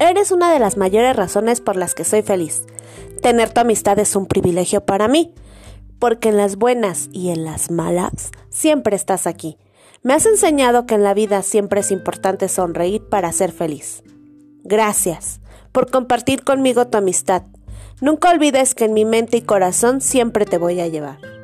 Eres una de las mayores razones por las que soy feliz. Tener tu amistad es un privilegio para mí, porque en las buenas y en las malas siempre estás aquí. Me has enseñado que en la vida siempre es importante sonreír para ser feliz. Gracias por compartir conmigo tu amistad. Nunca olvides que en mi mente y corazón siempre te voy a llevar.